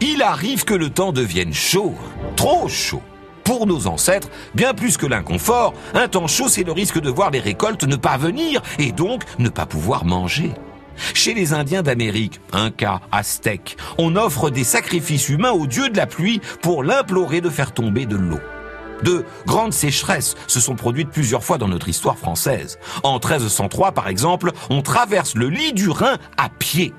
Il arrive que le temps devienne chaud, trop chaud. Pour nos ancêtres, bien plus que l'inconfort, un temps chaud, c'est le risque de voir les récoltes ne pas venir et donc ne pas pouvoir manger. Chez les Indiens d'Amérique, Incas, Aztèques, on offre des sacrifices humains au dieu de la pluie pour l'implorer de faire tomber de l'eau. De grandes sécheresses se sont produites plusieurs fois dans notre histoire française. En 1303, par exemple, on traverse le lit du Rhin à pied.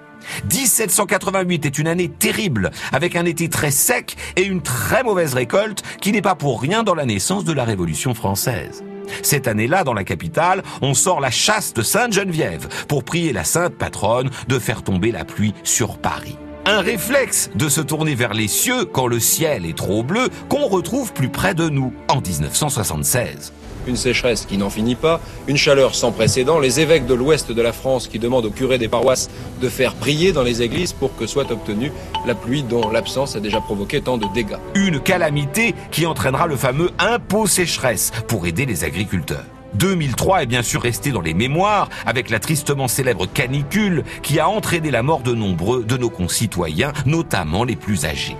1788 est une année terrible, avec un été très sec et une très mauvaise récolte qui n'est pas pour rien dans la naissance de la Révolution française. Cette année-là, dans la capitale, on sort la chasse de Sainte-Geneviève pour prier la sainte patronne de faire tomber la pluie sur Paris. Un réflexe de se tourner vers les cieux quand le ciel est trop bleu qu'on retrouve plus près de nous en 1976 une sécheresse qui n'en finit pas, une chaleur sans précédent, les évêques de l'ouest de la France qui demandent aux curés des paroisses de faire prier dans les églises pour que soit obtenue la pluie dont l'absence a déjà provoqué tant de dégâts. Une calamité qui entraînera le fameux impôt sécheresse pour aider les agriculteurs. 2003 est bien sûr resté dans les mémoires avec la tristement célèbre canicule qui a entraîné la mort de nombreux de nos concitoyens, notamment les plus âgés.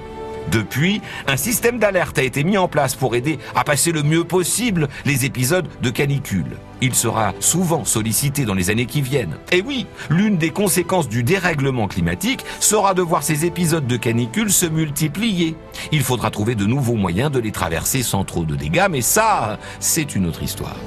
Depuis, un système d'alerte a été mis en place pour aider à passer le mieux possible les épisodes de canicule. Il sera souvent sollicité dans les années qui viennent. Et oui, l'une des conséquences du dérèglement climatique sera de voir ces épisodes de canicule se multiplier. Il faudra trouver de nouveaux moyens de les traverser sans trop de dégâts, mais ça, c'est une autre histoire.